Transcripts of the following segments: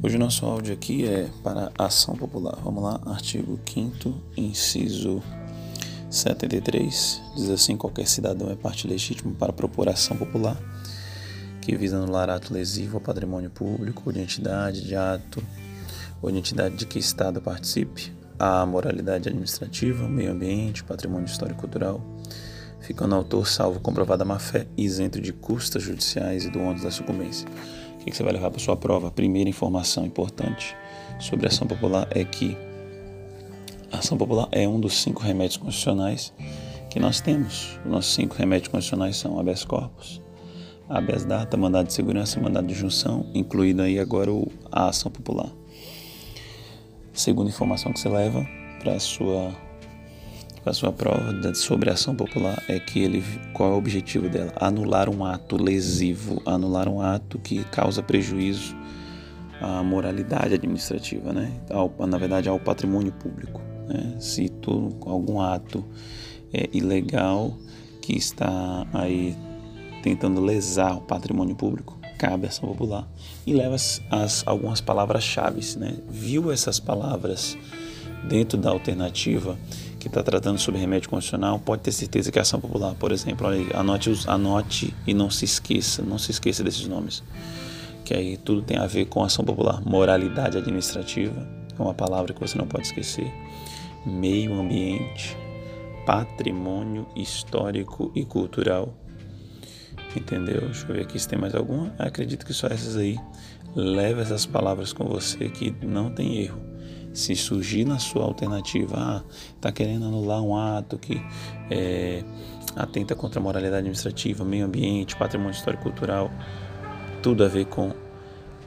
Hoje o nosso áudio aqui é para ação popular. Vamos lá, artigo 5 inciso 73, diz assim: qualquer cidadão é parte legítima para propor ação popular que visa anular ato lesivo ao patrimônio público ou de entidade, de ato ou de entidade de que Estado participe, a moralidade administrativa, meio ambiente, patrimônio histórico cultural, ficando autor salvo comprovada má-fé, isento de custas judiciais e do ônus da sucumbência. O que você vai levar para sua prova? Primeira informação importante sobre a ação popular é que a ação popular é um dos cinco remédios constitucionais que nós temos. Os nossos cinco remédios constitucionais são habeas corpus, habeas data, mandado de segurança, mandado de junção, incluído aí agora a ação popular. Segunda informação que você leva para a sua a sua prova sobre a ação popular é que ele qual é o objetivo dela? Anular um ato lesivo, anular um ato que causa prejuízo à moralidade administrativa, né? Ao, na verdade ao patrimônio público. Né? Se tu, algum ato é, ilegal que está aí tentando lesar o patrimônio público, cabe a ação popular e leva as, as algumas palavras-chave, né? Viu essas palavras dentro da alternativa que está tratando sobre remédio constitucional, pode ter certeza que a ação popular, por exemplo, aí, anote, anote e não se esqueça, não se esqueça desses nomes, que aí tudo tem a ver com ação popular. Moralidade administrativa, é uma palavra que você não pode esquecer. Meio ambiente, patrimônio histórico e cultural. Entendeu? Deixa eu ver aqui se tem mais alguma. Acredito que só essas aí. Leve essas palavras com você que não tem erro se surgir na sua alternativa, ah, está querendo anular um ato que é, atenta contra a moralidade administrativa, meio ambiente, patrimônio histórico cultural, tudo a ver com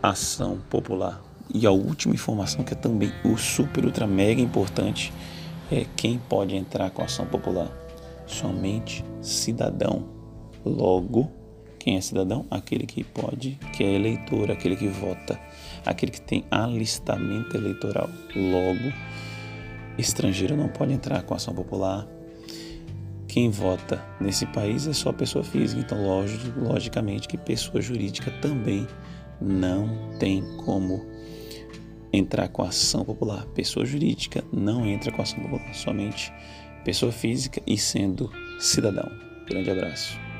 ação popular. E a última informação que é também o super ultra mega importante é quem pode entrar com ação popular. Somente cidadão. Logo, quem é cidadão? Aquele que pode, que é eleitor, aquele que vota, aquele que tem alistamento eleitoral. Logo, estrangeiro não pode entrar com ação popular. Quem vota nesse país é só pessoa física, então logicamente que pessoa jurídica também não tem como entrar com ação popular. Pessoa jurídica não entra com ação popular, somente pessoa física e sendo cidadão. Grande abraço.